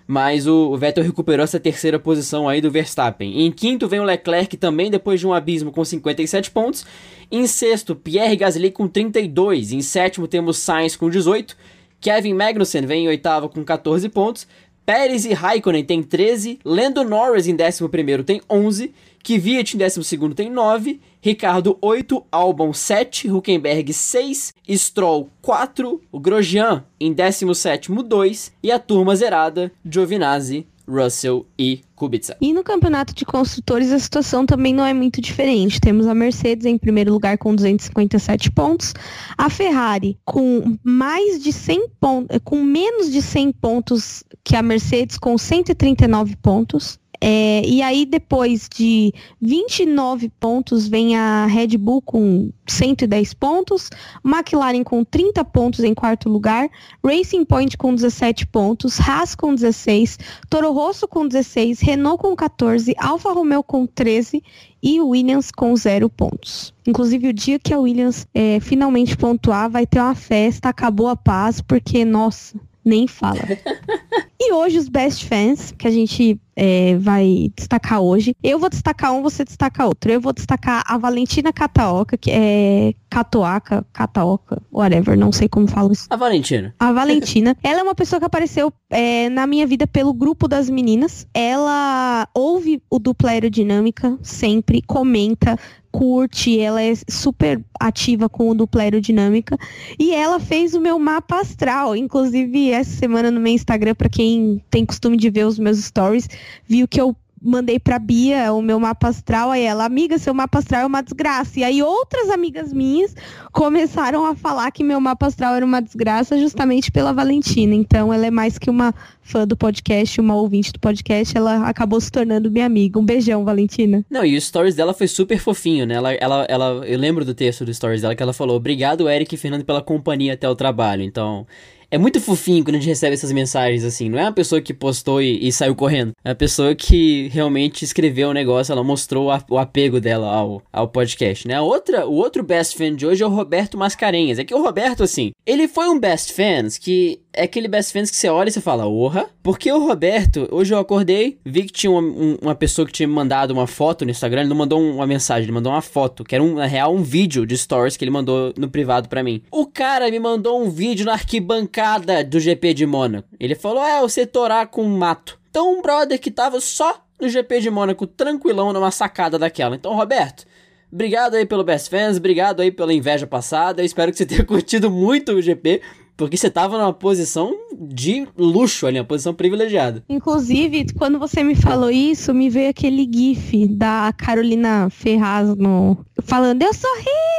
Mas o Vettel recuperou essa terceira posição aí do Verstappen. Em quinto vem o Leclerc também, depois de um abismo com 57 pontos. Em sexto, Pierre Gasly com 32. Em sétimo temos Sainz com 18. Kevin Magnussen vem em oitavo com 14 pontos. Pérez e Raikkonen tem 13. Lando Norris em décimo primeiro tem 11. Kvyat em 12 tem 9, Ricardo 8, Albon 7, Huckenberg 6, Stroll 4, o Grosjean em 17 2 e a turma zerada Giovinazzi, Russell e Kubica. E no campeonato de construtores a situação também não é muito diferente. Temos a Mercedes em primeiro lugar com 257 pontos, a Ferrari com mais de 100 pontos, com menos de 100 pontos que a Mercedes com 139 pontos. É, e aí, depois de 29 pontos, vem a Red Bull com 110 pontos, McLaren com 30 pontos em quarto lugar, Racing Point com 17 pontos, Haas com 16, Toro Rosso com 16, Renault com 14, Alfa Romeo com 13 e Williams com 0 pontos. Inclusive, o dia que a Williams é, finalmente pontuar, vai ter uma festa, acabou a paz, porque, nossa, nem fala. e hoje os best fans, que a gente é, vai destacar hoje. Eu vou destacar um, você destaca outro. Eu vou destacar a Valentina Cataoca, que é Catoaca, Cataoca, whatever, não sei como falo isso. A Valentina. A Valentina. ela é uma pessoa que apareceu é, na minha vida pelo grupo das meninas. Ela ouve o dupla aerodinâmica sempre, comenta, curte, ela é super ativa com o dupla aerodinâmica e ela fez o meu mapa astral, inclusive essa semana no meu Instagram para quem tem costume de ver os meus stories, viu que eu mandei pra Bia o meu mapa astral, aí ela, amiga, seu mapa astral é uma desgraça. E aí outras amigas minhas começaram a falar que meu mapa astral era uma desgraça justamente pela Valentina. Então ela é mais que uma fã do podcast, uma ouvinte do podcast, ela acabou se tornando minha amiga. Um beijão, Valentina. Não, e o stories dela foi super fofinho, né? Ela, ela, ela, eu lembro do texto do stories dela que ela falou: Obrigado, Eric e Fernando, pela companhia até o trabalho. Então, é muito fofinho quando a gente recebe essas mensagens assim. Não é uma pessoa que postou e, e saiu correndo. É uma pessoa que realmente escreveu o um negócio, ela mostrou a, o apego dela ao, ao podcast, né? A outra, o outro best fan de hoje é o Roberto Mascarenhas. É que o Roberto, assim, ele foi um best fans que é aquele best fans que você olha e você fala, orra. Porque o Roberto, hoje eu acordei, vi que tinha uma, um, uma pessoa que tinha mandado uma foto no Instagram, ele não mandou uma mensagem, ele mandou uma foto, que era, um, na real, um vídeo de stories que ele mandou no privado para mim. O cara me mandou um vídeo na arquibancada do GP de Mônaco. Ele falou, é, você torar com mato. Então um brother que tava só no GP de Mônaco, tranquilão, numa sacada daquela. Então, Roberto, Obrigado aí pelo Best Fans, obrigado aí pela inveja passada. Eu espero que você tenha curtido muito o GP. Porque você tava numa posição de luxo ali, uma posição privilegiada. Inclusive, quando você me falou isso, me veio aquele gif da Carolina Ferraz no... falando, eu sou rica!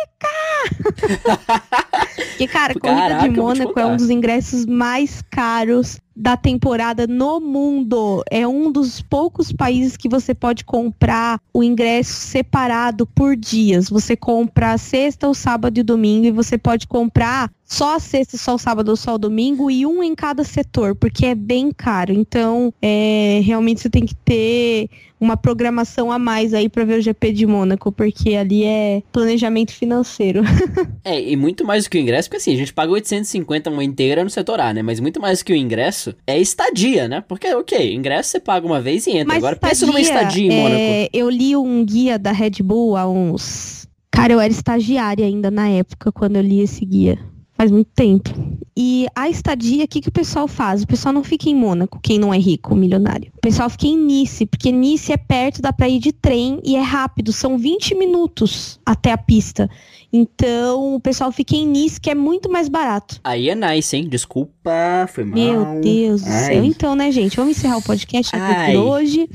que, cara, a Corrida Caraca, de Mônaco é um dos ingressos mais caros da temporada no mundo. É um dos poucos países que você pode comprar o ingresso separado por dias. Você compra sexta, o sábado e domingo e você pode comprar só a sexta, só o sábado, só o domingo e um em cada setor, porque é bem caro. Então, é, realmente você tem que ter uma programação a mais aí para ver o GP de Mônaco, porque ali é planejamento financeiro. é, e muito mais do que o ingresso, porque assim, a gente paga 850 uma inteira no setor A, né? Mas muito mais do que o ingresso é estadia, né? Porque, ok, ingresso você paga uma vez e entra. Mas Agora estadia, pensa numa estadia em é... Mônaco. Eu li um guia da Red Bull há uns. Cara, eu era estagiária ainda na época quando eu li esse guia faz muito tempo. E a estadia, o que, que o pessoal faz? O pessoal não fica em Mônaco, quem não é rico, milionário. O pessoal fica em Nice, porque Nice é perto, dá pra ir de trem e é rápido, são 20 minutos até a pista. Então, o pessoal fica em Nice, que é muito mais barato. Aí é nice, hein? Desculpa, foi mal. Meu Deus do céu. Então, né, gente? Vamos encerrar o podcast aqui por hoje.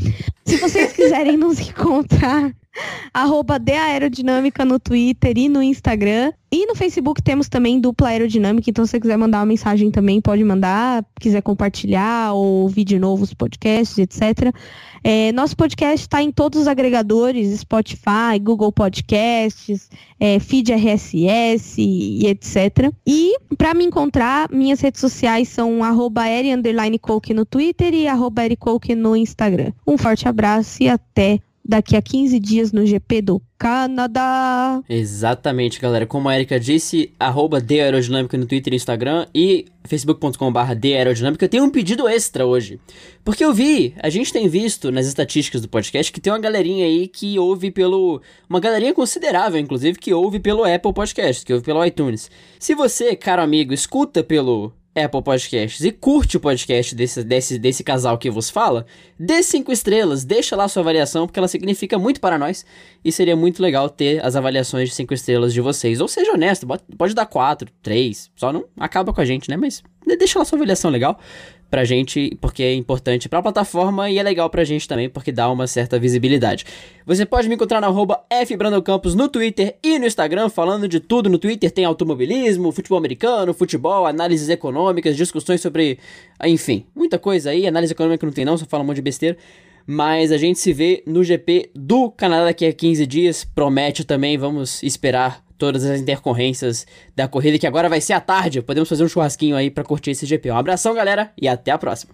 Se vocês quiserem nos encontrar arroba de aerodinâmica no Twitter e no Instagram. E no Facebook temos também dupla aerodinâmica, então se você quiser mandar uma mensagem também, pode mandar, quiser compartilhar ou ouvir de novo os podcasts, etc. É, nosso podcast está em todos os agregadores, Spotify, Google Podcasts, é, feed RSS e, etc. E para me encontrar, minhas redes sociais são arroba no Twitter e arroba no Instagram. Um forte abraço e até daqui a 15 dias no GP do Canadá. Exatamente, galera. Como a Erika disse, arroba Aerodinâmica no Twitter e Instagram e facebook.com.br Aerodinâmica. Tem um pedido extra hoje. Porque eu vi, a gente tem visto nas estatísticas do podcast que tem uma galerinha aí que ouve pelo... Uma galerinha considerável, inclusive, que ouve pelo Apple Podcast, que ouve pelo iTunes. Se você, caro amigo, escuta pelo Apple Podcasts e curte o podcast desse, desse, desse casal que vos fala, dê cinco estrelas, deixa lá sua avaliação, porque ela significa muito para nós e seria muito legal ter as avaliações de cinco estrelas de vocês. Ou seja honesto, pode dar quatro, três, só não acaba com a gente, né? Mas deixa lá sua avaliação legal pra gente, porque é importante pra plataforma e é legal pra gente também, porque dá uma certa visibilidade. Você pode me encontrar no arroba fbrandocampos no Twitter e no Instagram, falando de tudo. No Twitter tem automobilismo, futebol americano, futebol, análises econômicas, discussões sobre, enfim, muita coisa aí. Análise econômica não tem não, só fala um monte de besteira. Mas a gente se vê no GP do Canadá daqui a 15 dias. Promete também, vamos esperar todas as intercorrências da corrida, que agora vai ser à tarde. Podemos fazer um churrasquinho aí para curtir esse GP. Um abração, galera, e até a próxima.